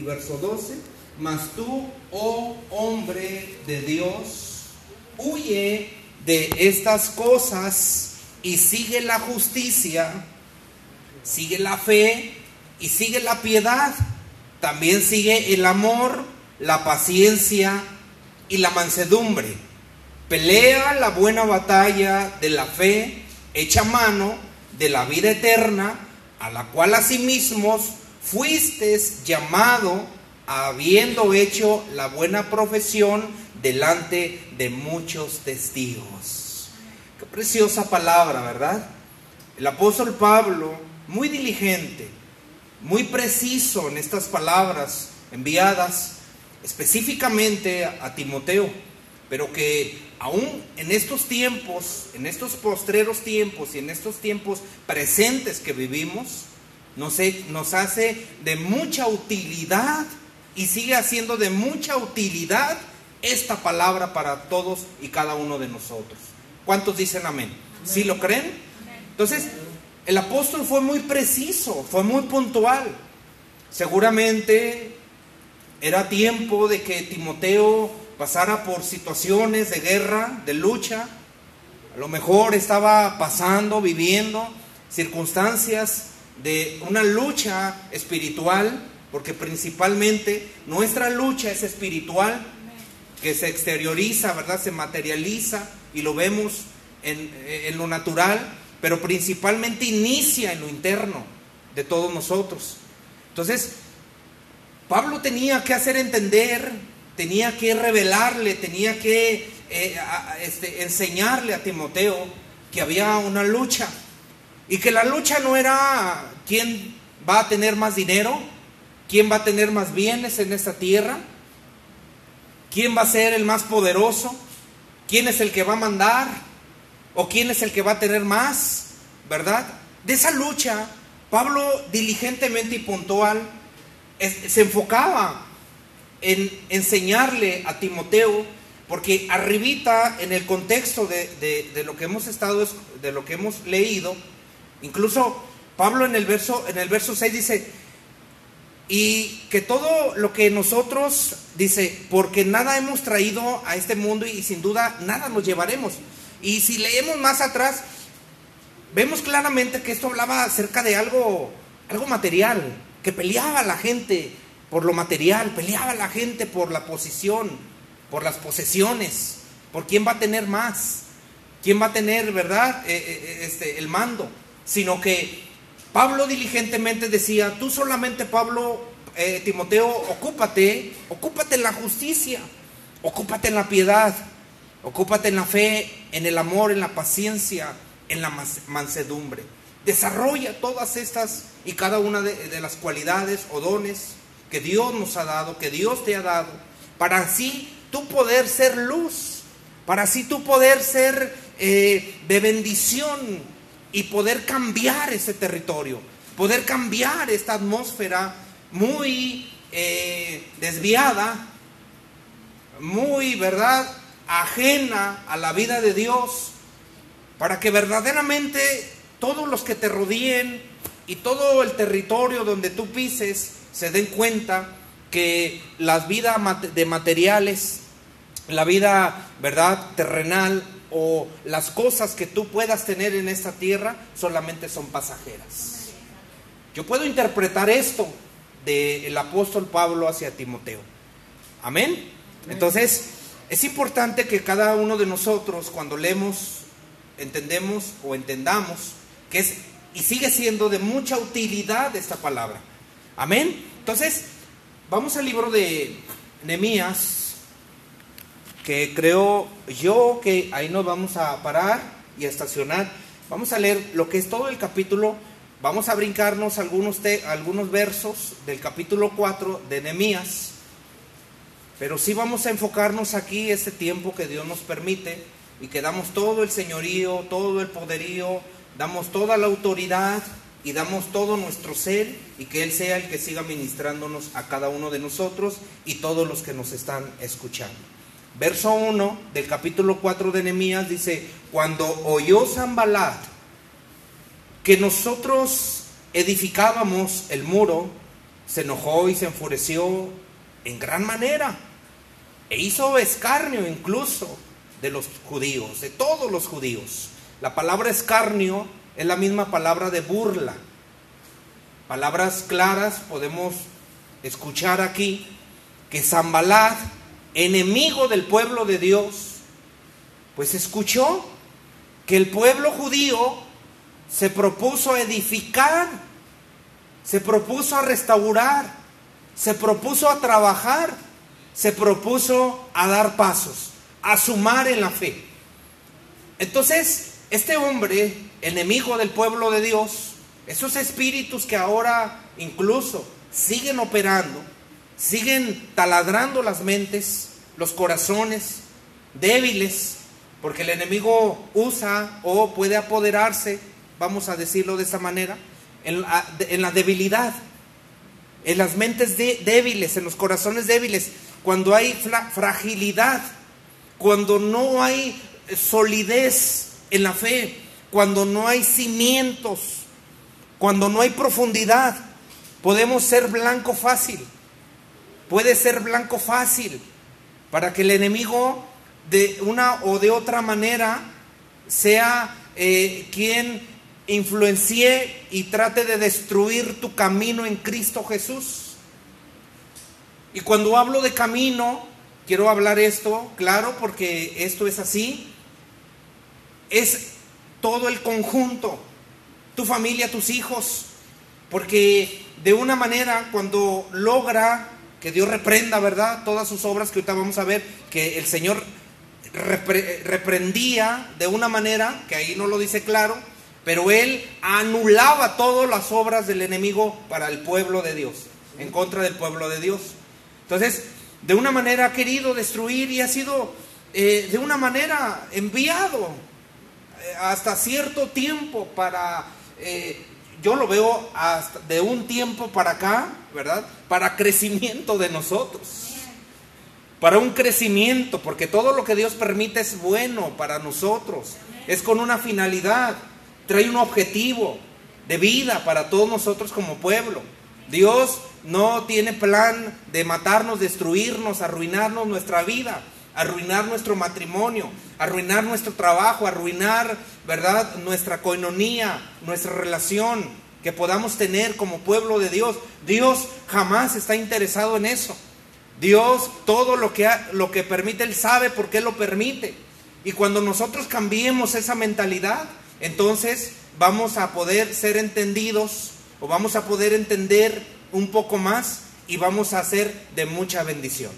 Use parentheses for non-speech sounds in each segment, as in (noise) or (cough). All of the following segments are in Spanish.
verso 12, mas tú, oh hombre de Dios, huye de estas cosas y sigue la justicia, sigue la fe y sigue la piedad. También sigue el amor, la paciencia y la mansedumbre. Pelea la buena batalla de la fe, echa mano de la vida eterna, a la cual asimismo fuiste llamado habiendo hecho la buena profesión delante de muchos testigos. Qué preciosa palabra, ¿verdad? El apóstol Pablo, muy diligente, muy preciso en estas palabras enviadas específicamente a Timoteo, pero que aún en estos tiempos, en estos postreros tiempos y en estos tiempos presentes que vivimos, nos, hace de mucha utilidad y sigue haciendo de mucha utilidad esta palabra para todos y cada uno de nosotros. ¿Cuántos dicen amén? ¿Sí lo creen? Entonces, el apóstol fue muy preciso, fue muy puntual. Seguramente era tiempo de que Timoteo pasara por situaciones de guerra, de lucha. A lo mejor estaba pasando, viviendo circunstancias de una lucha espiritual porque principalmente nuestra lucha es espiritual, que se exterioriza, ¿verdad? Se materializa y lo vemos en, en, lo natural, pero principalmente inicia en lo interno de todos nosotros. Entonces, Pablo tenía que hacer entender, tenía que revelarle, tenía que eh, este, enseñarle a Timoteo que había una lucha y que la lucha no era quién va a tener más dinero, ¿Quién va a tener más bienes en esta tierra? ¿Quién va a ser el más poderoso? ¿Quién es el que va a mandar? ¿O quién es el que va a tener más? ¿Verdad? De esa lucha, Pablo diligentemente y puntual se enfocaba en enseñarle a Timoteo, porque arribita en el contexto de, de, lo que hemos estado, de lo que hemos leído, incluso Pablo en el verso, en el verso 6 dice, y que todo lo que nosotros, dice, porque nada hemos traído a este mundo y sin duda nada nos llevaremos. Y si leemos más atrás, vemos claramente que esto hablaba acerca de algo, algo material, que peleaba la gente por lo material, peleaba la gente por la posición, por las posesiones, por quién va a tener más, quién va a tener, ¿verdad?, eh, eh, este, el mando, sino que Pablo diligentemente decía, tú solamente, Pablo, eh, Timoteo, ocúpate, ocúpate en la justicia, ocúpate en la piedad, ocúpate en la fe, en el amor, en la paciencia, en la mansedumbre. Desarrolla todas estas y cada una de, las cualidades o dones que Dios nos ha dado, que Dios te ha dado, para así tú poder ser luz, para así tú poder ser eh, de bendición y poder cambiar ese territorio, poder cambiar esta atmósfera muy eh, desviada, muy, ¿verdad?, ajena a la vida de Dios, para que verdaderamente todos los que te rodeen y todo el territorio donde tú pises se den cuenta que la vida de materiales, la vida, ¿verdad?, terrenal, o las cosas que tú puedas tener en esta tierra solamente son pasajeras. Yo puedo interpretar esto del apóstol Pablo hacia Timoteo. Amén. Entonces, es importante que cada uno de nosotros cuando leemos, entendemos o entendamos que es y sigue siendo de mucha utilidad esta palabra. Amén. Entonces, vamos al libro de Nehemías que creo yo que ahí nos vamos a parar y a estacionar. Vamos a leer lo que es todo el capítulo. Vamos a brincarnos algunos, algunos versos del capítulo 4 de Nehemías. Pero sí vamos a enfocarnos aquí este tiempo que Dios nos permite y que damos todo el señorío, todo el poderío, damos toda la autoridad y damos todo nuestro ser y que Él sea el que siga ministrándonos a cada uno de nosotros y todos los que nos están escuchando verso 1 del capítulo 4 de Nehemías dice, cuando oyó Zambalat que nosotros edificábamos el muro, se enojó y se enfureció en gran manera e hizo escarnio incluso de los judíos, de todos los judíos. La palabra escarnio es la misma palabra de burla. Palabras claras podemos escuchar aquí que Zambalat, enemigo del pueblo de Dios, pues escuchó que el pueblo judío se propuso a edificar, se propuso a restaurar, se propuso a trabajar, se propuso a dar pasos, a sumar en la fe. Entonces, este hombre, enemigo del pueblo de Dios, esos espíritus que ahora incluso siguen operando, siguen taladrando las mentes, los corazones débiles, porque el enemigo usa o puede apoderarse, vamos a decirlo de esta manera, en la, debilidad, en las mentes débiles, en los corazones débiles, cuando hay fragilidad, cuando no hay solidez en la fe, cuando no hay cimientos, cuando no hay profundidad, podemos ser blanco fácil. Puede ser blanco fácil para que el enemigo de una o de otra manera sea eh, quien influencie y trate de destruir tu camino en Cristo Jesús. Y cuando hablo de camino, quiero hablar esto, claro, porque esto es así, es todo el conjunto, tu familia, tus hijos, porque de una manera cuando logra que Dios reprenda, ¿verdad? Todas sus obras que ahorita vamos a ver, que el Señor reprendía de una manera, que ahí no lo dice claro, pero él anulaba todas las obras del enemigo para el pueblo de Dios, en contra del pueblo de Dios. Entonces, de una manera ha querido destruir y ha sido eh, de una manera enviado eh, hasta cierto tiempo para, eh, yo lo veo hasta de un tiempo para acá, ¿verdad? Para crecimiento de nosotros para un crecimiento, porque todo lo que Dios permite es bueno para nosotros, es con una finalidad, trae un objetivo de vida para todos nosotros como pueblo. Dios no tiene plan de matarnos, destruirnos, arruinarnos nuestra vida, arruinar nuestro matrimonio, arruinar nuestro trabajo, arruinar, ¿verdad?, nuestra coinonía, nuestra relación que podamos tener como pueblo de Dios. Dios jamás está interesado en eso. Dios todo lo que, lo que permite, Él sabe por qué lo permite. Y cuando nosotros cambiemos esa mentalidad, entonces vamos a poder ser entendidos o vamos a poder entender un poco más y vamos a ser de mucha bendición.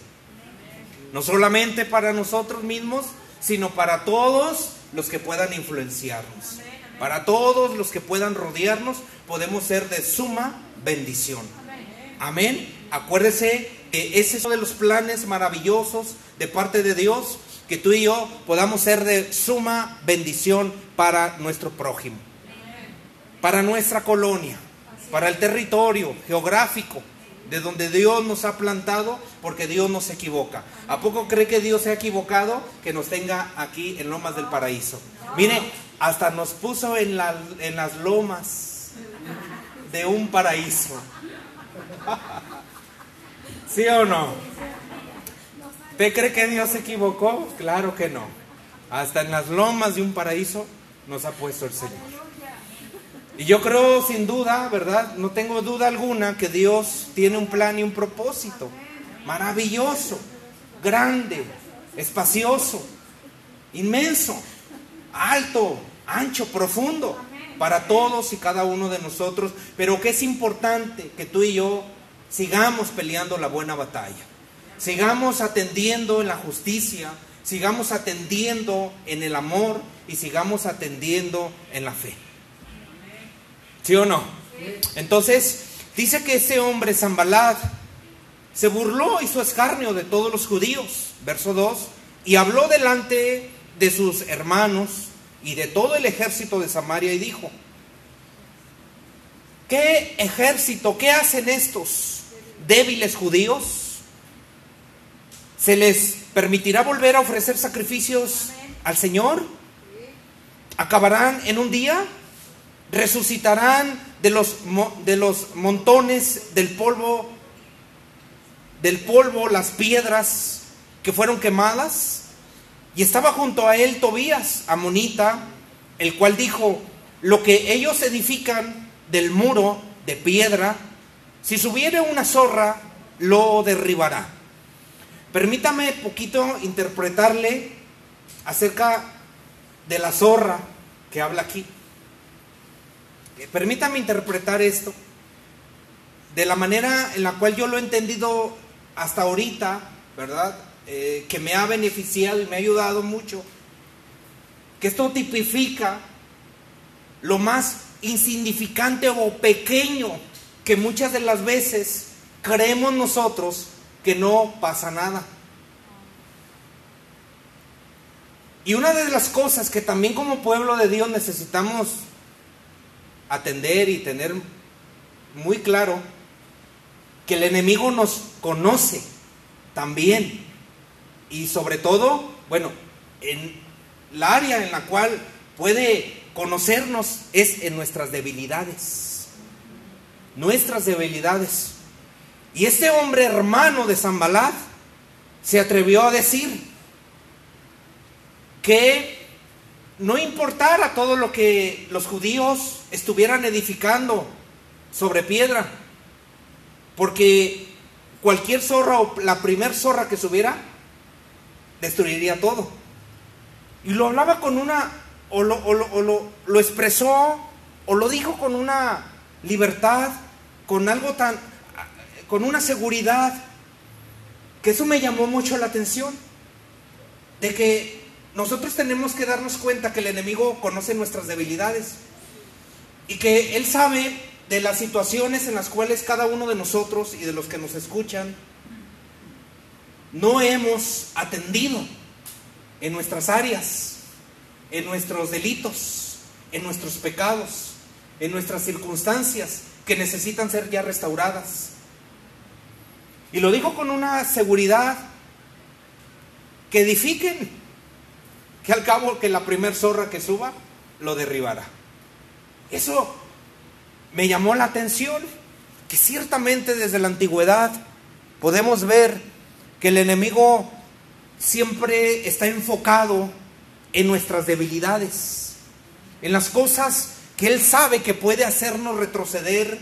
No solamente para nosotros mismos, sino para todos los que puedan influenciarnos. Para todos los que puedan rodearnos, podemos ser de suma bendición. Amén. Acuérdese que ese es uno de los planes maravillosos de parte de Dios, que tú y yo podamos ser de suma bendición para nuestro prójimo, para nuestra colonia, para el territorio geográfico de donde Dios nos ha plantado, porque Dios no se equivoca. ¿A poco cree que Dios se ha equivocado que nos tenga aquí en Lomas del Paraíso? Mire, hasta nos puso en, en las lomas de un paraíso. (laughs) ¿Sí o no? ¿Usted cree que Dios se equivocó? Claro que no. Hasta en las lomas de un paraíso nos ha puesto el Señor. Y yo creo sin duda, ¿verdad? No tengo duda alguna que Dios tiene un plan y un propósito maravilloso, grande, espacioso, inmenso, alto, ancho, profundo para todos y cada uno de nosotros, pero que es importante que tú y yo sigamos peleando la buena batalla, sigamos atendiendo en la justicia, sigamos atendiendo en el amor y sigamos atendiendo en la fe. ¿Sí o no? Entonces, dice que ese hombre, Zambalad, se burló, hizo escarnio de todos los judíos, verso 2, y habló delante de sus hermanos y de todo el ejército de Samaria y dijo, ¿qué ejército, qué hacen estos? débiles judíos? ¿Se les permitirá volver a ofrecer sacrificios al Señor? ¿Acabarán en un día? Resucitarán de los, de los montones del polvo, del polvo, las piedras que fueron quemadas. Y estaba junto a él Tobías, amonita, el cual dijo, lo que ellos edifican del muro de piedra, si subiere una zorra, lo derribará. Permítame poquito interpretarle acerca de la zorra que habla aquí. Eh, permítame interpretar esto de la manera en la cual yo lo he entendido hasta ahorita, ¿verdad? Eh, que me ha beneficiado y me ha ayudado mucho. Que esto tipifica lo más insignificante o pequeño que muchas de las veces creemos nosotros que no pasa nada. Y una de las cosas que también como pueblo de Dios necesitamos atender y tener muy claro, que el enemigo nos conoce también. Y sobre todo, bueno, en la área en la cual puede conocernos es en nuestras debilidades. Nuestras debilidades. Y este hombre hermano de Zambalat se atrevió a decir que no importara todo lo que los judíos estuvieran edificando sobre piedra, porque cualquier zorra o la primer zorra que subiera destruiría todo. Y lo hablaba con una, o lo, lo, lo expresó, o lo dijo con una libertad, con algo tan, con una seguridad, que eso me llamó mucho la atención, de que nosotros tenemos que darnos cuenta que el enemigo conoce nuestras debilidades y que él sabe de las situaciones en las cuales cada uno de nosotros y de los que nos escuchan no hemos atendido en nuestras áreas, en nuestros delitos, en nuestros pecados, en nuestras circunstancias que necesitan ser ya restauradas. Y lo dijo con una seguridad que edifiquen, que al cabo que la primer zorra que suba lo derribará. Eso me llamó la atención, que ciertamente desde la antigüedad podemos ver que el enemigo siempre está enfocado en nuestras debilidades, en las cosas que él sabe que puede hacernos retroceder,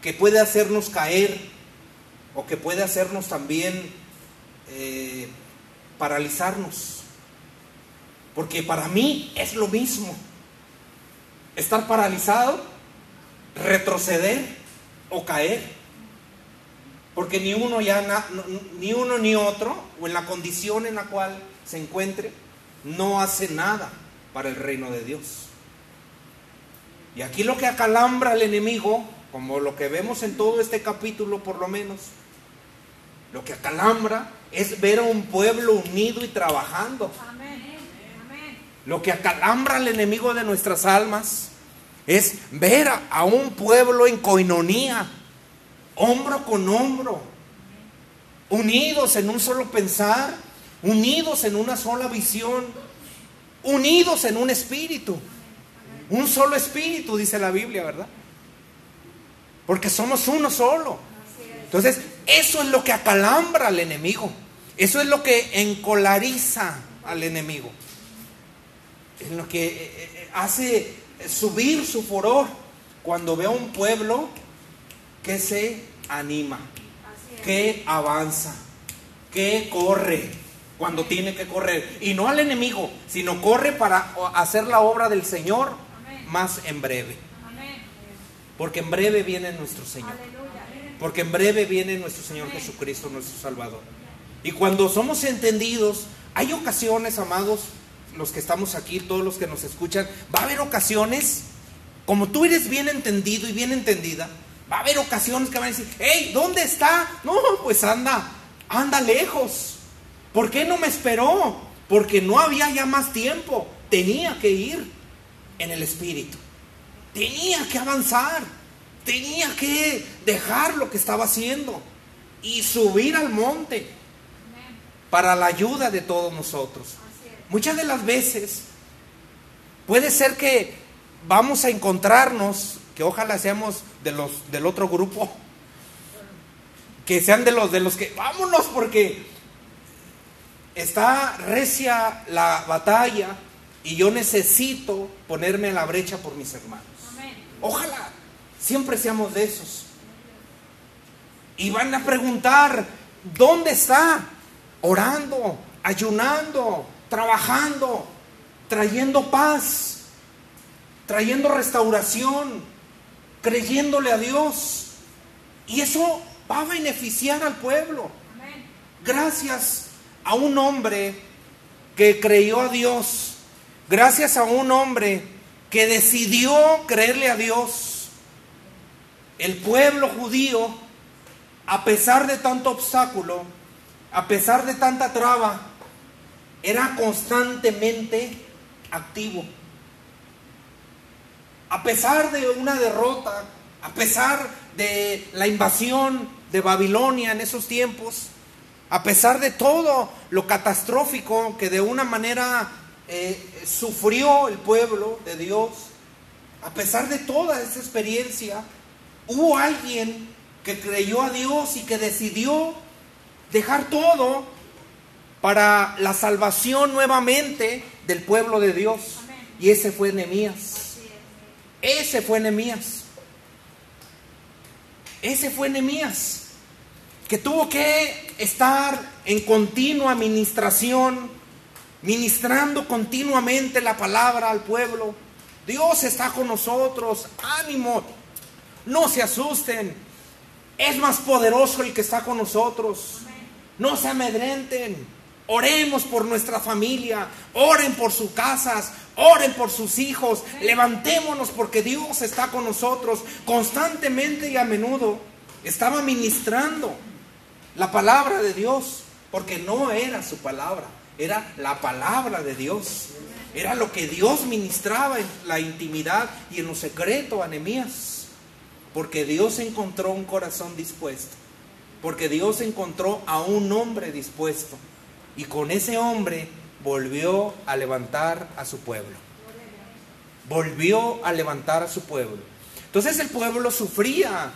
que puede hacernos caer, o que puede hacernos también eh, paralizarnos. Porque para mí es lo mismo. Estar paralizado, retroceder o caer. Porque ni uno ya ni uno ni otro, o en la condición en la cual se encuentre, no hace nada para el reino de Dios. Y aquí lo que acalambra al enemigo, como lo que vemos en todo este capítulo por lo menos, lo que acalambra es ver a un pueblo unido y trabajando. Lo que acalambra al enemigo de nuestras almas es ver a, un pueblo en coinonía, hombro con hombro, unidos en un solo pensar, unidos en una sola visión, unidos en un espíritu. Un solo espíritu, dice la Biblia, ¿verdad? Porque somos uno solo. Entonces, eso es lo que acalambra al enemigo. Eso es lo que encolariza al enemigo. Es lo que eh, eh, hace subir su furor cuando ve a un pueblo que se anima, que avanza, que corre cuando tiene que correr. Y no al enemigo, sino corre para hacer la obra del Señor más en breve. Porque en breve viene nuestro Señor. Porque en breve viene nuestro Señor Jesucristo, nuestro Salvador. Y cuando somos entendidos, hay ocasiones, amados, los que estamos aquí, todos los que nos escuchan, va a haber ocasiones, como tú eres bien entendido y bien entendida, va a haber ocasiones que van a decir, hey, ¿dónde está? No, pues anda, anda lejos. ¿Por qué no me esperó? Porque no había ya más tiempo. Tenía que ir en el Espíritu. Tenía que avanzar tenía que dejar lo que estaba haciendo y subir al monte para la ayuda de todos nosotros. Muchas de las veces puede ser que vamos a encontrarnos, que ojalá seamos de los del otro grupo, que sean de los de los que vámonos porque está recia la batalla y yo necesito ponerme en la brecha por mis hermanos. Ojalá siempre seamos de esos. Y van a preguntar, ¿dónde está? Orando, ayunando, trabajando, trayendo paz, trayendo restauración, creyéndole a Dios. Y eso va a beneficiar al pueblo. Gracias a un hombre que creyó a Dios, gracias a un hombre que decidió creerle a Dios, el pueblo judío, a pesar de tanto obstáculo, a pesar de tanta traba, era constantemente activo. A pesar de una derrota, a pesar de la invasión de Babilonia en esos tiempos, a pesar de todo lo catastrófico que de una manera eh, sufrió el pueblo de Dios, a pesar de toda esa experiencia, hubo alguien que creyó a Dios y que decidió dejar todo para la salvación nuevamente del pueblo de Dios. Y ese fue Nehemías. Ese fue Nehemías. Ese fue Nehemías que tuvo que estar en continua administración, ministrando continuamente la palabra al pueblo. Dios está con nosotros, ánimo, no se asusten, es más poderoso el que está con nosotros, no se amedrenten, oremos por nuestra familia, oren por sus casas, oren por sus hijos, levantémonos porque Dios está con nosotros constantemente y a menudo. Estaba ministrando la palabra de Dios, porque no era su palabra, era la palabra de Dios. Era lo que Dios ministraba en la intimidad y en lo secreto a Nehemías. Porque Dios encontró un corazón dispuesto. Porque Dios encontró a un hombre dispuesto. Y con ese hombre volvió a levantar a su pueblo. Volvió a levantar a su pueblo. Entonces el pueblo sufría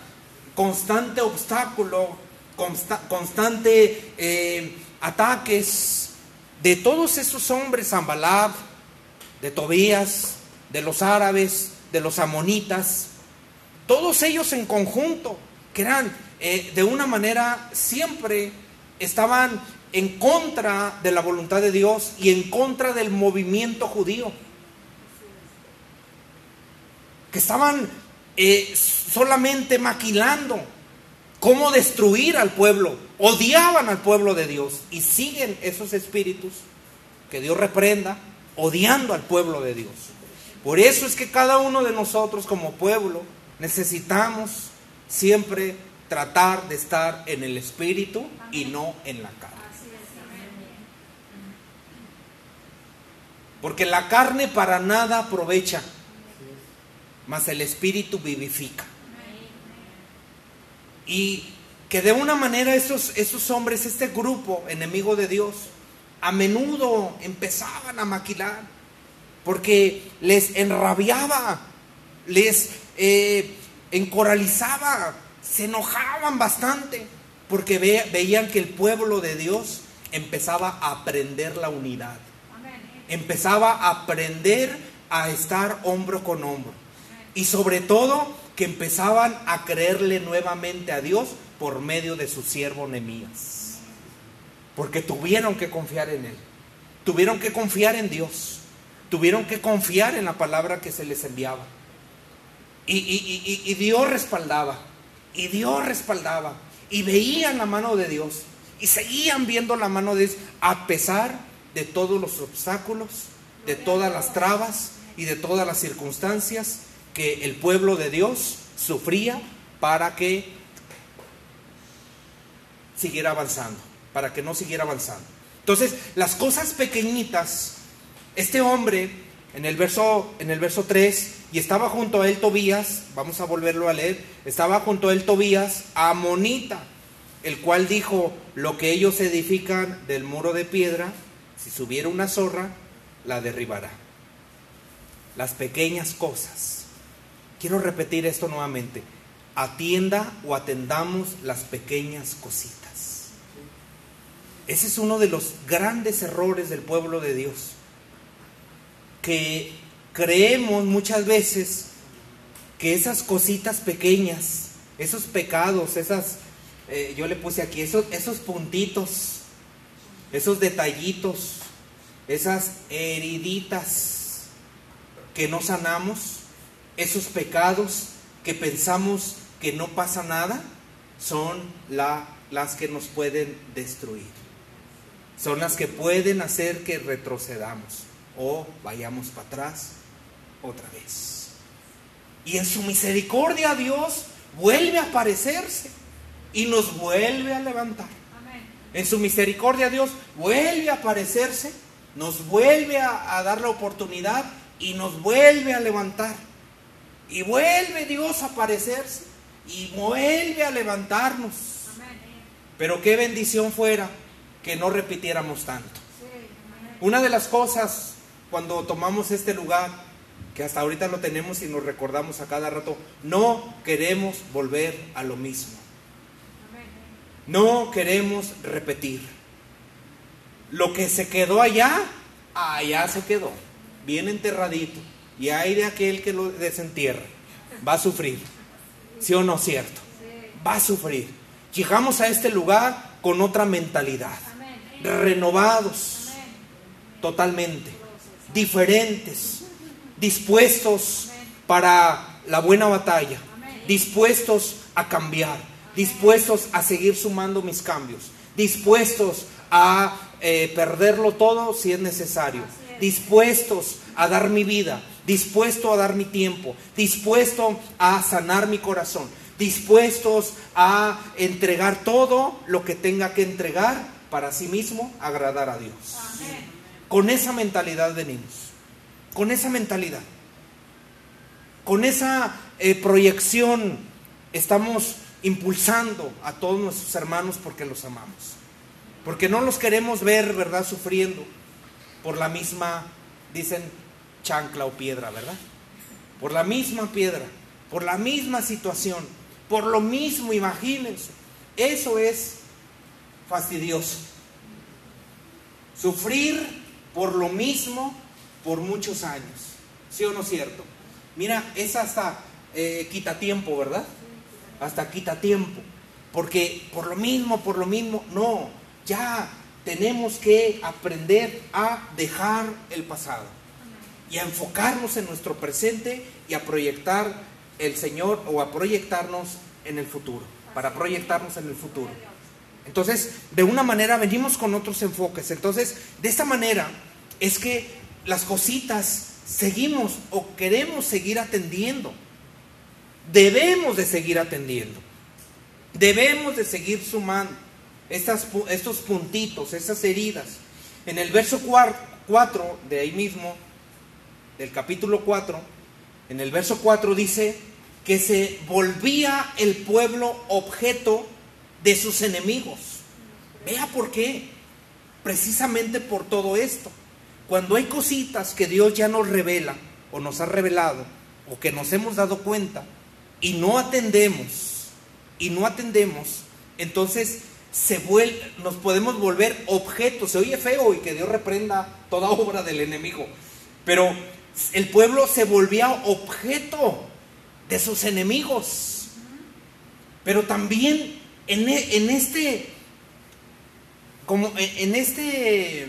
constante obstáculo constante eh, ataques de todos esos hombres, Zambalab, de Tobías, de los árabes, de los amonitas, todos ellos en conjunto, que eran eh, de una manera siempre estaban en contra de la voluntad de Dios y en contra del movimiento judío. Que estaban eh, solamente maquilando cómo destruir al pueblo. Odiaban al pueblo de Dios y siguen esos espíritus que Dios reprenda, odiando al pueblo de Dios. Por eso es que cada uno de nosotros como pueblo necesitamos siempre tratar de estar en el espíritu y no en la carne. Porque la carne para nada aprovecha, mas el espíritu vivifica. Y que de una manera esos, esos hombres, este grupo enemigo de Dios, a menudo empezaban a maquilar, porque les enrabiaba, les eh, encoralizaba, se enojaban bastante, porque veían que el pueblo de Dios empezaba a aprender la unidad, empezaba a aprender a estar hombro con hombro, y sobre todo que empezaban a creerle nuevamente a Dios por medio de su siervo Nemías. Porque tuvieron que confiar en Él. Tuvieron que confiar en Dios. Tuvieron que confiar en la palabra que se les enviaba. Y, Dios respaldaba. Y Dios respaldaba. Y veían la mano de Dios. Y seguían viendo la mano de Dios a pesar de todos los obstáculos, de todas las trabas y de todas las circunstancias que el pueblo de Dios sufría para que siguiera avanzando, para que no siguiera avanzando. Entonces, las cosas pequeñitas, este hombre en el verso en el verso 3 y estaba junto a él Tobías, vamos a volverlo a leer, estaba junto a él Tobías, amonita, el cual dijo, lo que ellos edifican del muro de piedra, si subiera una zorra, la derribará. las pequeñas cosas. Quiero repetir esto nuevamente. Atienda o atendamos las pequeñas cositas. Ese es uno de los grandes errores del pueblo de Dios. Que creemos muchas veces que esas cositas pequeñas, esos pecados, esas, eh, yo le puse aquí, esos, esos puntitos, esos detallitos, esas heriditas que no sanamos, esos pecados que pensamos que no pasa nada, son la, las que nos pueden destruir. Son las que pueden hacer que retrocedamos o vayamos para atrás otra vez. Y en su misericordia Dios vuelve a aparecerse y nos vuelve a levantar. En su misericordia Dios vuelve a aparecerse, nos vuelve a, dar la oportunidad y nos vuelve a levantar. Y vuelve Dios a aparecerse y vuelve a levantarnos. Pero qué bendición fuera que no repitiéramos tanto. Una de las cosas cuando tomamos este lugar, que hasta ahorita lo tenemos y nos recordamos a cada rato, no queremos volver a lo mismo. No queremos repetir. Lo que se quedó allá, allá se quedó, bien enterradito. Y hay de aquel que lo desentierra, va a sufrir. ¿Sí o no cierto? Va a sufrir. Llegamos a este lugar con otra mentalidad, renovados totalmente, diferentes, dispuestos para la buena batalla, dispuestos a cambiar, dispuestos a seguir sumando mis cambios, dispuestos a eh, perderlo todo si es necesario, dispuestos a dar mi vida, dispuesto a dar mi tiempo, dispuesto a sanar mi corazón, dispuestos a entregar todo lo que tenga que entregar para sí mismo agradar a Dios. Con esa mentalidad venimos, con esa mentalidad, con esa eh, proyección estamos impulsando a todos nuestros hermanos porque los amamos, porque no los queremos ver, ¿verdad?, sufriendo por la misma, dicen, chancla o piedra, ¿verdad? Por la misma piedra, por la misma situación, por lo mismo, imagínense. Eso es fastidioso. Sufrir por lo mismo por muchos años. ¿Sí o no es cierto? Mira, es hasta eh, quita tiempo, ¿verdad? Hasta quita tiempo. Porque por lo mismo, por lo mismo, no. Ya tenemos que aprender a dejar el pasado y a enfocarnos en nuestro presente y a proyectar el Señor o a proyectarnos en el futuro, para proyectarnos en el futuro. Entonces, de una manera venimos con otros enfoques. Entonces, de esta manera es que las cositas seguimos o queremos seguir atendiendo. Debemos de seguir atendiendo. Debemos de seguir sumando estos puntitos, esas heridas. En el verso 4 de ahí mismo, del capítulo 4, en el verso 4 dice que se volvía el pueblo objeto de sus enemigos. Vea por qué. Precisamente por todo esto. Cuando hay cositas que Dios ya nos revela o nos ha revelado o que nos hemos dado cuenta y no atendemos y no atendemos, entonces se nos podemos volver objetos. Se oye feo y que Dios reprenda toda obra del enemigo. Pero el pueblo se volvía objeto de sus enemigos. Pero también en, e, en este, como en este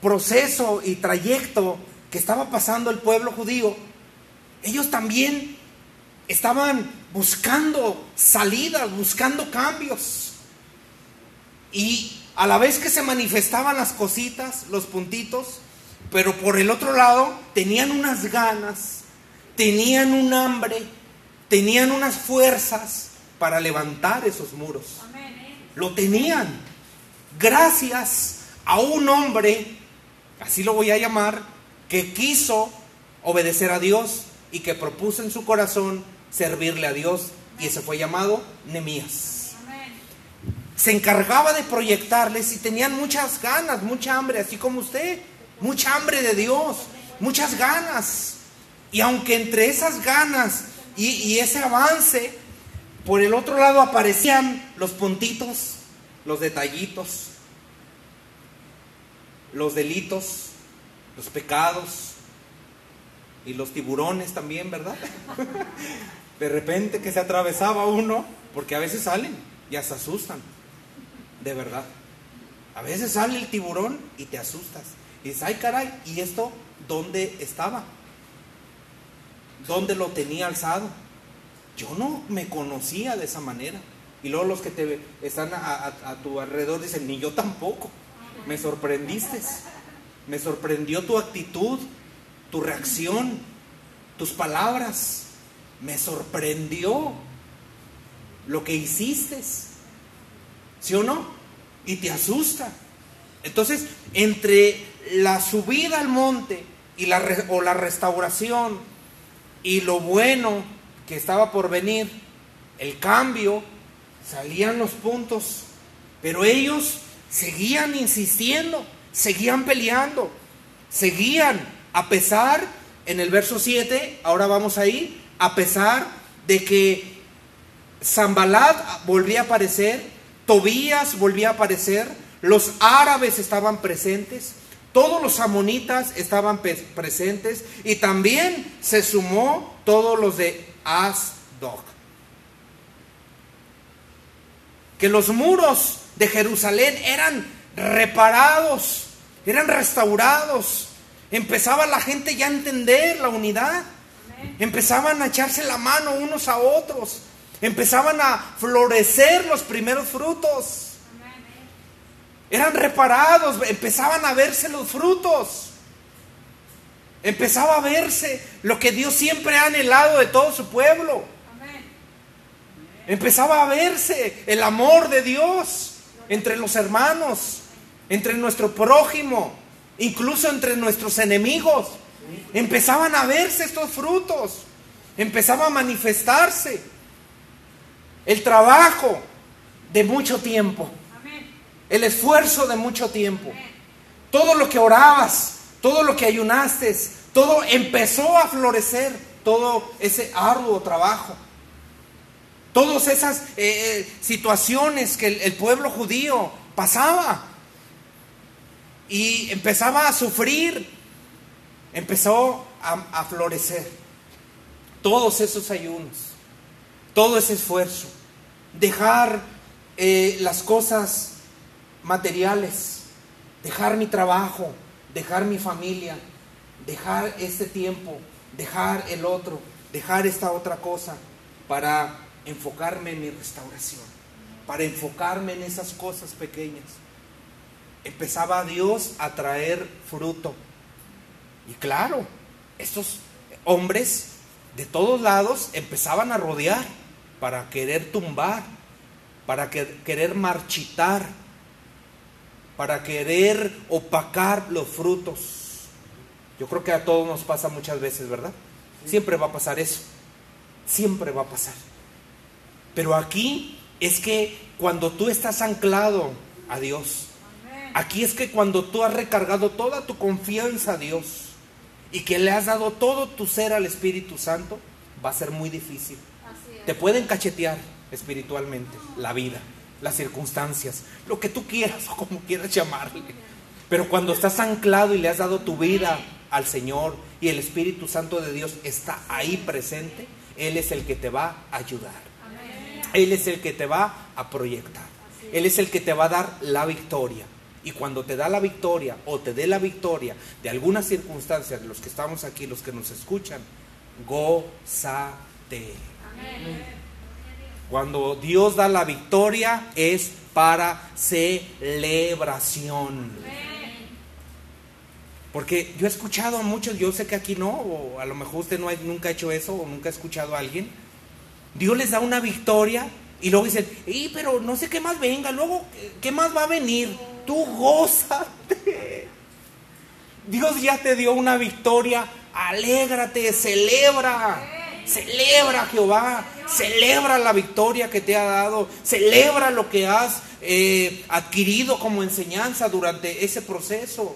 proceso y trayecto que estaba pasando el pueblo judío, ellos también estaban buscando salidas, buscando cambios. Y a la vez que se manifestaban las cositas, los puntitos, pero por el otro lado tenían unas ganas, tenían un hambre, tenían unas fuerzas para levantar esos muros. Lo tenían. Gracias a un hombre, así lo voy a llamar, que quiso obedecer a Dios y que propuso en su corazón servirle a Dios y ese fue llamado Nemías. Se encargaba de proyectarles y tenían muchas ganas, mucha hambre, así como usted. mucha hambre de Dios, muchas ganas. Y aunque entre esas ganas y, y ese avance, por el otro lado aparecían los puntitos, los detallitos, los delitos, los pecados y los tiburones también, ¿verdad? (laughs) De repente que se atravesaba uno, porque a veces salen y se asustan, de verdad. A veces sale el tiburón y te asustas. Y dices, ay caray, ¿y esto dónde estaba? ¿Dónde lo tenía alzado? Yo no me conocía de esa manera. Y luego los que te están a, a tu alrededor dicen, ni yo tampoco. Me sorprendiste. Me sorprendió tu actitud, tu reacción, tus palabras. Me sorprendió lo que hiciste. ¿Sí o no? Y te asusta. Entonces, entre la subida al monte y la, o la restauración y lo bueno que estaba por venir, el cambio, salían los puntos. Pero ellos seguían insistiendo, seguían peleando, seguían, a pesar, en el verso 7, ahora vamos ahí, a pesar de que Zambalat volvía a aparecer, Tobías volvía a aparecer, los árabes estaban presentes, todos los amonitas estaban presentes y también se sumó todos los de Asdod. Que los muros de Jerusalén eran reparados, eran restaurados. Empezaba la gente ya a entender la unidad. Empezaban a echarse la mano unos a otros. Empezaban a florecer los primeros frutos. Eran reparados, empezaban a verse los frutos. Empezaba a verse lo que Dios siempre ha anhelado de todo su pueblo. Empezaba a verse el amor de Dios entre los hermanos, entre nuestro prójimo, incluso entre nuestros enemigos. Empezaban a verse estos frutos, empezaba a manifestarse el trabajo de mucho tiempo, el esfuerzo de mucho tiempo, todo lo que orabas, todo lo que ayunaste, todo empezó a florecer, todo ese arduo trabajo. Todas esas eh, eh, situaciones que el, pueblo judío pasaba y empezaba a sufrir, empezó a, florecer. Todos esos ayunos, todo ese esfuerzo, dejar eh, las cosas materiales, dejar mi trabajo, dejar mi familia, dejar este tiempo, dejar el otro, dejar esta otra cosa para enfocarme en mi restauración, para enfocarme en esas cosas pequeñas. Empezaba Dios a traer fruto. Y claro, estos hombres de todos lados empezaban a rodear para querer tumbar, para querer marchitar, para querer opacar los frutos. Yo creo que a todos nos pasa muchas veces, ¿verdad? Siempre va a pasar eso. Siempre va a pasar. Pero aquí es que cuando tú estás anclado a Dios, aquí es que cuando tú has recargado toda tu confianza a Dios y que le has dado todo tu ser al Espíritu Santo, va a ser muy difícil. Te pueden cachetear espiritualmente la vida, las circunstancias, lo que tú quieras (laughs) o como quieras llamarle. Pero cuando estás anclado y le has dado tu vida al Señor y el Espíritu Santo de Dios está ahí presente, Él es el que te va a ayudar. Él es el que te va a proyectar. Él es el que te va a dar la victoria. Y cuando te da la victoria o te dé la victoria de alguna circunstancia, de los que estamos aquí, los que nos escuchan, gózate. Cuando Dios da la victoria es para celebración. Porque yo he escuchado a muchos, yo sé que aquí no, o a lo mejor usted no nunca ha hecho eso, o nunca ha escuchado a alguien Dios les da una victoria y luego dicen, y pero no sé qué más venga, luego, ¿qué más va a venir? Tú gózate. (laughs) Dios ya te dio una victoria, alégrate, celebra. Celebra Jehová, celebra la victoria que te ha dado, celebra lo que has eh, adquirido como enseñanza durante ese proceso.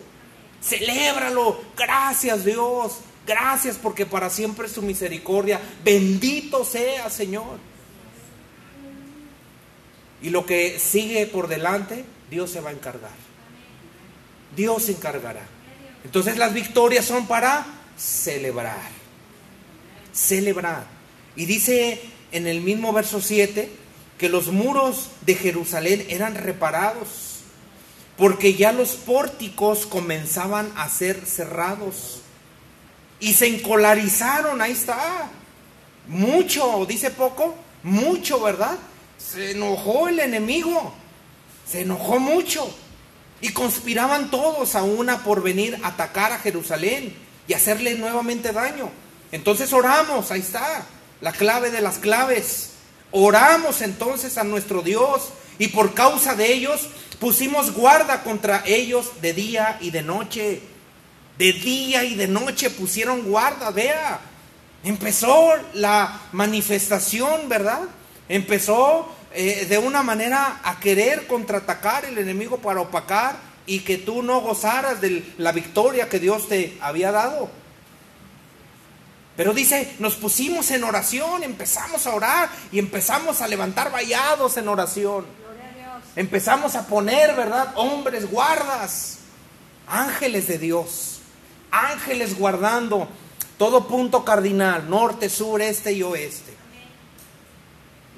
Celébralo. Gracias Dios. Gracias porque para siempre es su misericordia. Bendito sea Señor. Y lo que sigue por delante, Dios se va a encargar. Dios se encargará. Entonces las victorias son para celebrar. Celebrar. Y dice en el mismo verso 7 que los muros de Jerusalén eran reparados porque ya los pórticos comenzaban a ser cerrados y se encolarizaron, ahí está. Mucho, dice poco, mucho, ¿verdad? Se enojó el enemigo, se enojó mucho y conspiraban todos a una por venir a atacar a Jerusalén y hacerle nuevamente daño. Entonces oramos, ahí está, la clave de las claves. Oramos entonces a nuestro Dios y por causa de ellos pusimos guarda contra ellos de día y de noche. De día y de noche pusieron guarda, vea. Empezó la manifestación, ¿verdad? Empezó eh, de una manera a querer contraatacar el enemigo para opacar y que tú no gozaras de la victoria que Dios te había dado. Pero dice, nos pusimos en oración, empezamos a orar y empezamos a levantar vallados en oración. Empezamos a poner, ¿verdad? Hombres, guardas, ángeles de Dios, ángeles guardando todo punto cardinal, norte, sur, este y oeste.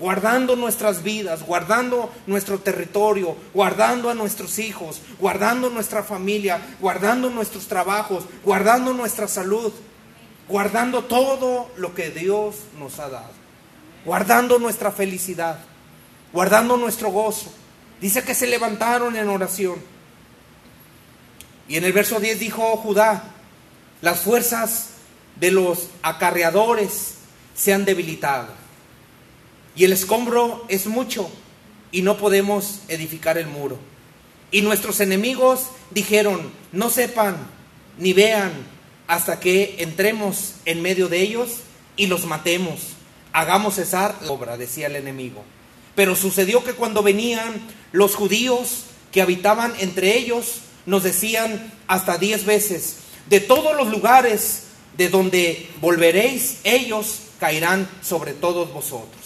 Guardando nuestras vidas, guardando nuestro territorio, guardando a nuestros hijos, guardando nuestra familia, guardando nuestros trabajos, guardando nuestra salud guardando todo lo que Dios nos ha dado, guardando nuestra felicidad, guardando nuestro gozo. Dice que se levantaron en oración. Y en el verso 10 dijo Judá, las fuerzas de los acarreadores se han debilitado. Y el escombro es mucho y no podemos edificar el muro. Y nuestros enemigos dijeron, no sepan ni vean hasta que entremos en medio de ellos y los matemos. Hagamos cesar la obra, decía el enemigo. Pero sucedió que cuando venían los judíos que habitaban entre ellos, nos decían hasta diez veces, de todos los lugares de donde volveréis, ellos caerán sobre todos vosotros.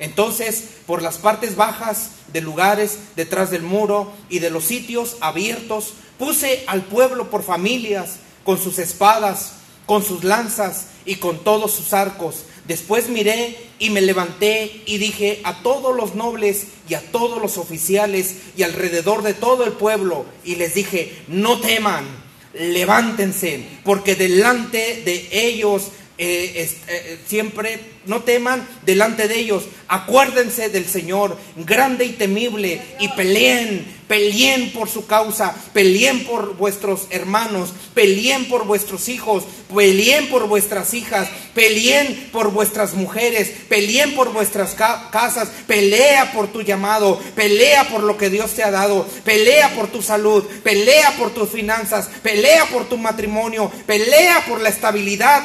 Entonces, por las partes bajas de lugares detrás del muro y de los sitios abiertos, puse al pueblo por familias con sus espadas, con sus lanzas y con todos sus arcos. Después miré y me levanté y dije a todos los nobles y a todos los oficiales y alrededor de todo el pueblo y les dije, no teman, levántense, porque delante de ellos eh, eh, siempre no teman delante de ellos, acuérdense del Señor, grande y temible, y peleen, peleen por su causa, peleen por vuestros hermanos, peleen por vuestros hijos, peleen por vuestras hijas, peleen por vuestras mujeres, peleen por vuestras casas, pelea por tu llamado, pelea por lo que Dios te ha dado, pelea por tu salud, pelea por tus finanzas, pelea por tu matrimonio, pelea por la estabilidad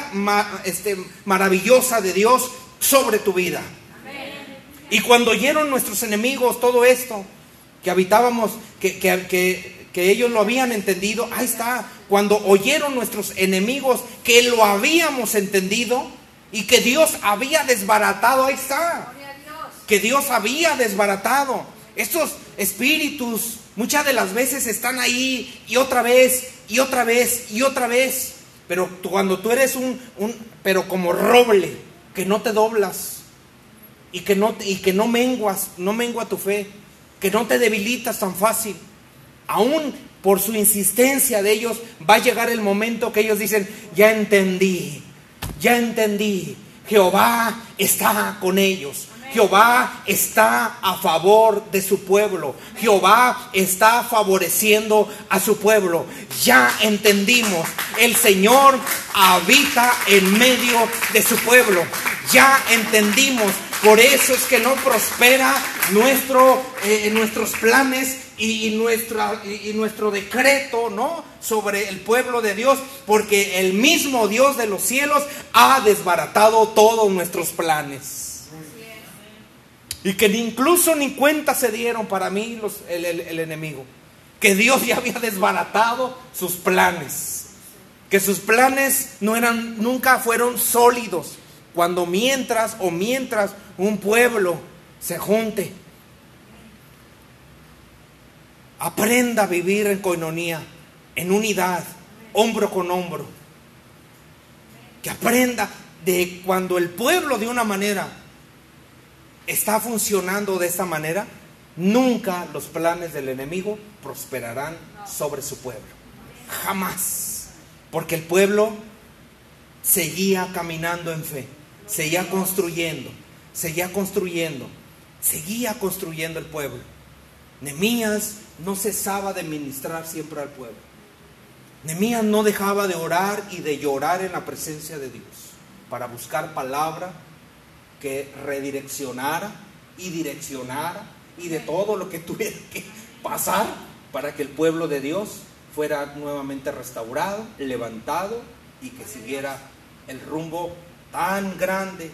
este, maravillosa de Dios sobre tu vida. Y cuando oyeron nuestros enemigos todo esto, que habitábamos, que, que, que, ellos lo habían entendido, ahí está, cuando oyeron nuestros enemigos que lo habíamos entendido y que Dios había desbaratado, ahí está, que Dios había desbaratado. Estos espíritus muchas de las veces están ahí y otra vez y otra vez y otra vez. Pero cuando tú eres un, un pero como roble, que no te doblas y que no, y que no menguas, no mengua tu fe, que no te debilitas tan fácil. Aún por su insistencia de ellos, va a llegar el momento que ellos dicen, ya entendí, ya entendí, Jehová está con ellos. Jehová está a favor de su pueblo. Jehová está favoreciendo a su pueblo. Ya entendimos, el Señor habita en medio de su pueblo. Ya entendimos, por eso es que no prospera nuestro, eh, nuestros planes y, nuestra, y nuestro decreto, ¿no? Sobre el pueblo de Dios, porque el mismo Dios de los cielos ha desbaratado todos nuestros planes. Y que ni incluso ni cuenta se dieron para mí los, el, el, enemigo. que Dios ya había desbaratado sus planes, que sus planes no eran, nunca fueron sólidos. Cuando mientras o mientras un pueblo se junte, aprenda a vivir en coinonía, en unidad, hombro con hombro. Que aprenda de cuando el pueblo de una manera está funcionando de esta manera, nunca los planes del enemigo prosperarán sobre su pueblo. Jamás. Porque el pueblo seguía caminando en fe, seguía construyendo, seguía construyendo, seguía construyendo el pueblo. Nemías no cesaba de ministrar siempre al pueblo. Nemías no dejaba de orar y de llorar en la presencia de Dios para buscar palabra que redireccionara y direccionara y de todo lo que (laughs) tuviera que pasar para que el pueblo de Dios fuera nuevamente restaurado, levantado y que siguiera el rumbo tan grande,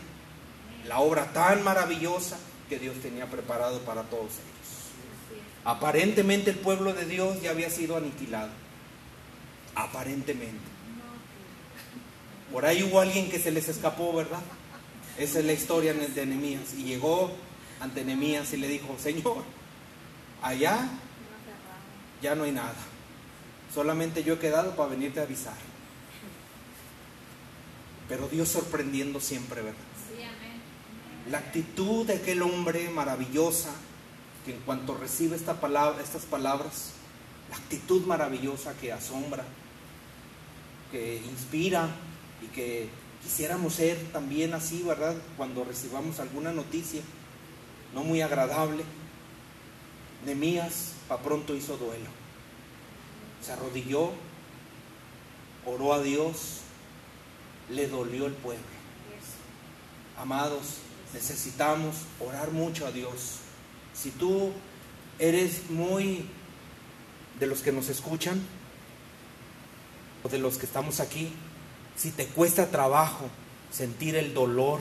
la obra tan maravillosa que Dios tenía preparado para todos ellos. Aparentemente el pueblo de Dios ya había sido aniquilado. Aparentemente. Por ahí hubo alguien que se les escapó, ¿verdad? Esa es la historia de Nehemías. Y llegó ante Nehemías y le dijo, Señor, allá ya no hay nada. Solamente yo he quedado para venirte a avisar. Pero Dios sorprendiendo siempre, ¿verdad? La actitud de aquel hombre maravillosa, que en cuanto recibe esta palabra, estas palabras, la actitud maravillosa que asombra, que inspira y que quisiéramos ser también así, ¿verdad? Cuando recibamos alguna noticia no muy agradable. Nemías pa pronto hizo duelo. Se arrodilló, oró a Dios, le dolió el pueblo. Amados, necesitamos orar mucho a Dios. Si tú eres muy de los que nos escuchan o de los que estamos aquí, si te cuesta trabajo sentir el dolor,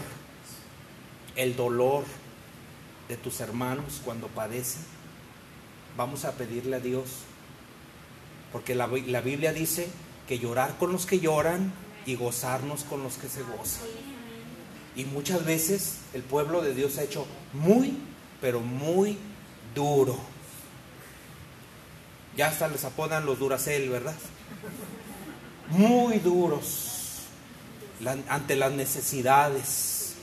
el dolor de tus hermanos cuando padecen, vamos a pedirle a Dios, porque la, la Biblia dice que llorar con los que lloran y gozarnos con los que se gozan. Y muchas veces el pueblo de Dios ha hecho muy, pero muy duro. Ya hasta les apodan los duracel, ¿verdad? Muy duros ante las necesidades.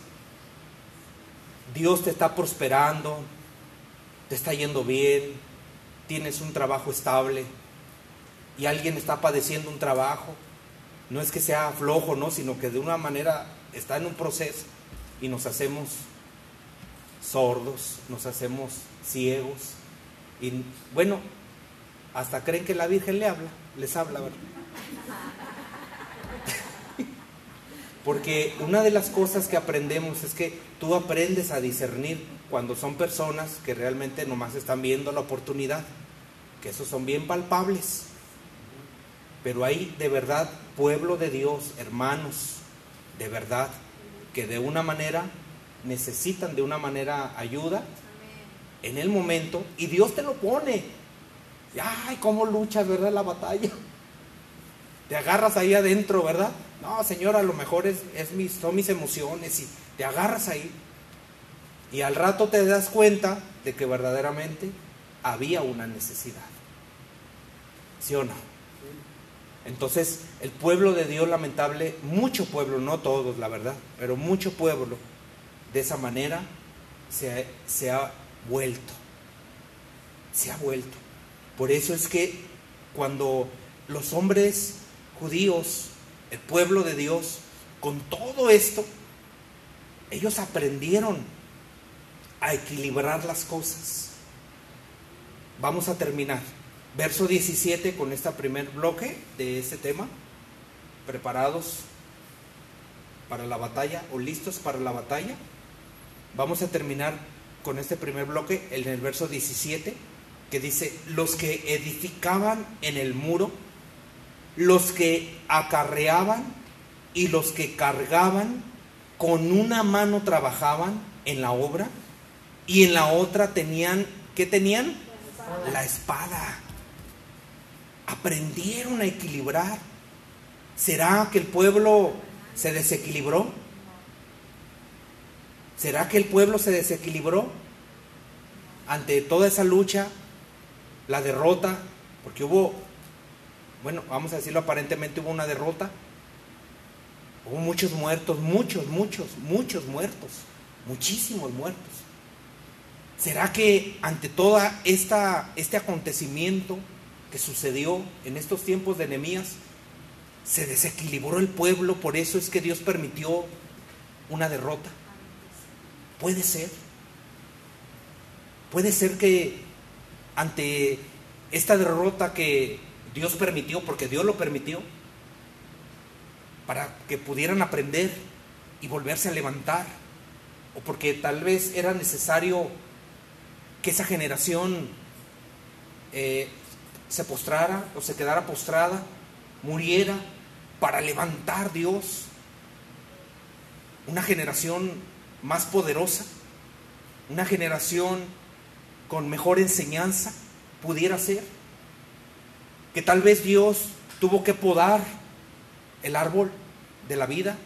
Dios te está prosperando, te está yendo bien, tienes un trabajo estable y alguien está padeciendo un trabajo. No es que sea flojo, no, sino que de una manera está en un proceso y nos hacemos sordos, nos hacemos ciegos y bueno, hasta creen que la Virgen le habla, les habla, ¿verdad? (laughs) Porque una de las cosas que aprendemos es que tú aprendes a discernir cuando son personas que realmente nomás están viendo la oportunidad, que esos son bien palpables. Pero hay de verdad pueblo de Dios, hermanos, de verdad, que de una manera necesitan de una manera ayuda en el momento y Dios te lo pone. Ay, cómo luchas, ¿verdad? La batalla. Te agarras ahí adentro, ¿verdad? No, Señor, a lo mejor es, mis, son mis emociones y te agarras ahí. Y al rato te das cuenta de que verdaderamente había una necesidad. ¿Sí o no? Entonces, el pueblo de Dios, lamentable, mucho pueblo, no todos, la verdad, pero mucho pueblo, de esa manera se, se ha vuelto. Se ha vuelto. Por eso es que cuando los hombres judíos el pueblo de Dios, con todo esto, ellos aprendieron a equilibrar las cosas. Vamos a terminar. Verso 17 con este primer bloque de este tema. ¿Preparados para la batalla o listos para la batalla? Vamos a terminar con este primer bloque en el verso 17 que dice, los que edificaban en el muro los que acarreaban y los que cargaban, con una mano trabajaban en la obra y en la otra tenían, ¿qué tenían? La espada. aprendieron a equilibrar. ¿Será que el pueblo se desequilibró? ¿Será que el pueblo se desequilibró ante toda esa lucha, la derrota? Porque hubo, bueno, vamos a decirlo aparentemente hubo una derrota. Hubo muchos muertos, muchos, muchos, muchos muertos, muchísimos muertos. ¿Será que ante todo este acontecimiento que sucedió en estos tiempos de Nehemías, se desequilibró el pueblo, por eso es que Dios permitió una derrota? Puede ser. Puede ser que ante esta derrota que Dios permitió, porque Dios lo permitió, para que pudieran aprender y volverse a levantar, o porque tal vez era necesario que esa generación eh, se postrara o se quedara postrada, muriera, para levantar Dios una generación más poderosa, una generación con mejor enseñanza, pudiera ser. Que tal vez Dios tuvo que podar el árbol de la vida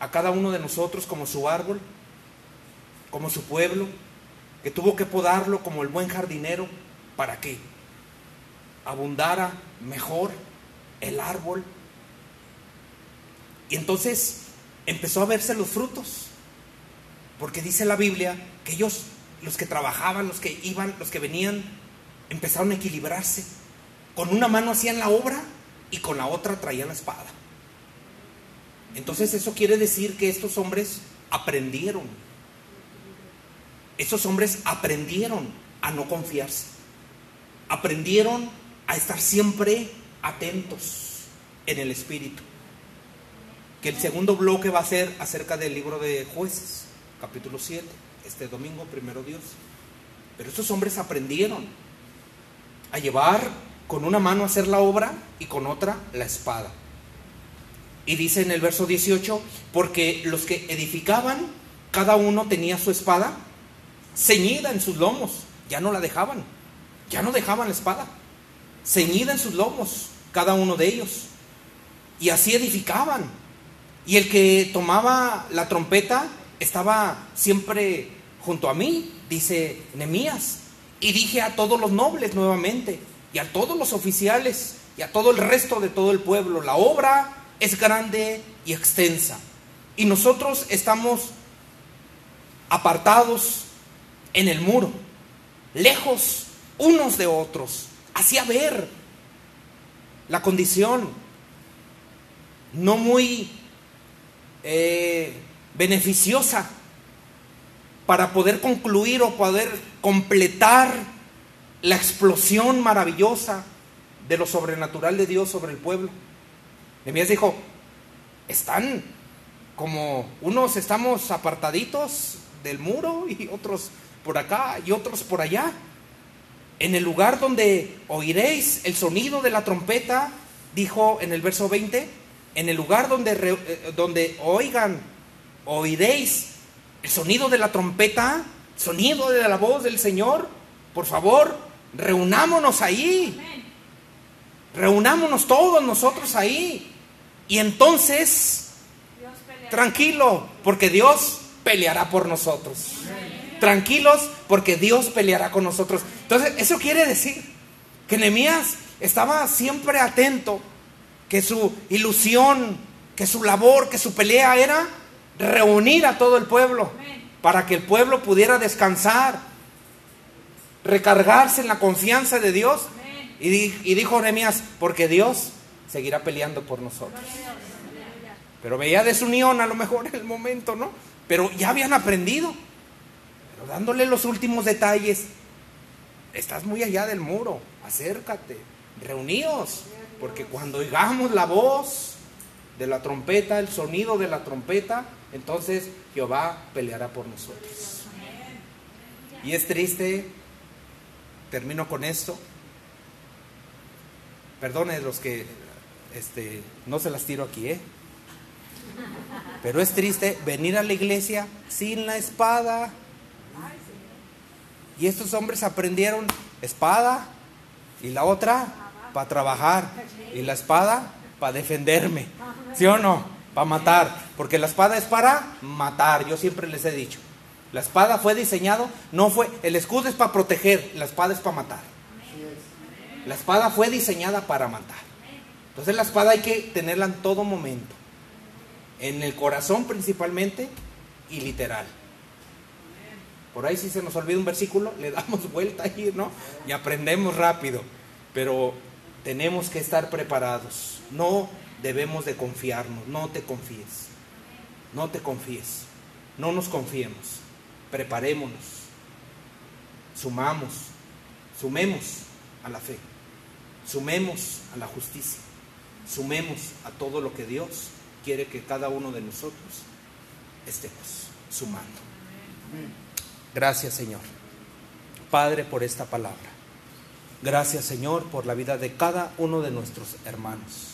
a cada uno de nosotros como su árbol, como su pueblo, que tuvo que podarlo como el buen jardinero para que abundara mejor el árbol. Y entonces empezó a verse los frutos. Porque dice la Biblia que ellos, los que trabajaban, los que iban, los que venían, empezaron a equilibrarse. Con una mano hacían la obra y con la otra traían la espada. Entonces eso quiere decir que estos hombres aprendieron. Esos hombres aprendieron a no confiarse. Aprendieron a estar siempre atentos en el Espíritu que el segundo bloque va a ser acerca del libro de jueces, capítulo 7, este domingo, primero Dios. Pero estos hombres aprendieron a llevar con una mano a hacer la obra y con otra la espada. Y dice en el verso 18, porque los que edificaban, cada uno tenía su espada ceñida en sus lomos, ya no la dejaban, ya no dejaban la espada, ceñida en sus lomos, cada uno de ellos. Y así edificaban y el que tomaba la trompeta estaba siempre junto a mí, dice Nemías. Y dije a todos los nobles nuevamente, y a todos los oficiales, y a todo el resto de todo el pueblo, la obra es grande y extensa. Y nosotros estamos apartados en el muro, lejos unos de otros, hacia ver la condición no muy eh, beneficiosa para poder concluir o poder completar la explosión maravillosa de lo sobrenatural de Dios sobre el pueblo. Nehemías dijo, están como unos estamos apartaditos del muro y otros por acá y otros por allá. En el lugar donde oiréis el sonido de la trompeta, dijo en el verso 20, en el lugar donde, eh, donde oigan, oiréis el sonido de la trompeta, sonido de la voz del Señor, por favor, reunámonos ahí. Reunámonos todos nosotros ahí. Y entonces, tranquilo, porque Dios peleará por nosotros. Tranquilos, porque Dios peleará con nosotros. Entonces, eso quiere decir que Nehemías estaba siempre atento que su ilusión, que su labor, que su pelea era reunir a todo el pueblo para que el pueblo pudiera descansar, recargarse en la confianza de Dios. Y, dijo Nehemías, porque Dios seguirá peleando por nosotros. Pero veía desunión a lo mejor en el momento, ¿no? Pero ya habían aprendido. Pero dándole los últimos detalles, estás muy allá del muro, acércate, reuníos, porque cuando oigamos la voz de la trompeta, el sonido de la trompeta, entonces Jehová peleará por nosotros. Y es triste, termino con esto. Perdone los que este, no se las tiro aquí, ¿eh? Pero es triste venir a la iglesia sin la espada. Y estos hombres aprendieron espada Y la otra, para trabajar. Y la espada, para defenderme. ¿Sí o no? Para matar. Porque la espada es para matar. Yo siempre les he dicho. La espada fue diseñado, no fue, el escudo es para proteger, la espada es para matar. La espada fue diseñada para matar. Entonces la espada hay que tenerla en todo momento. En el corazón principalmente y literal. Por ahí si se nos olvida un versículo, le damos (laughs) vuelta ahí, ¿no? Y aprendemos rápido. Pero tenemos que estar preparados. No debemos de confiarnos. No te confíes. No te confíes. No nos confiemos preparémonos, sumamos, sumemos a la fe, sumemos a la justicia, sumemos a todo lo que Dios quiere que cada uno de nosotros estemos sumando. Gracias Señor, Padre, por esta palabra. Gracias Señor por la vida de cada uno de nuestros hermanos.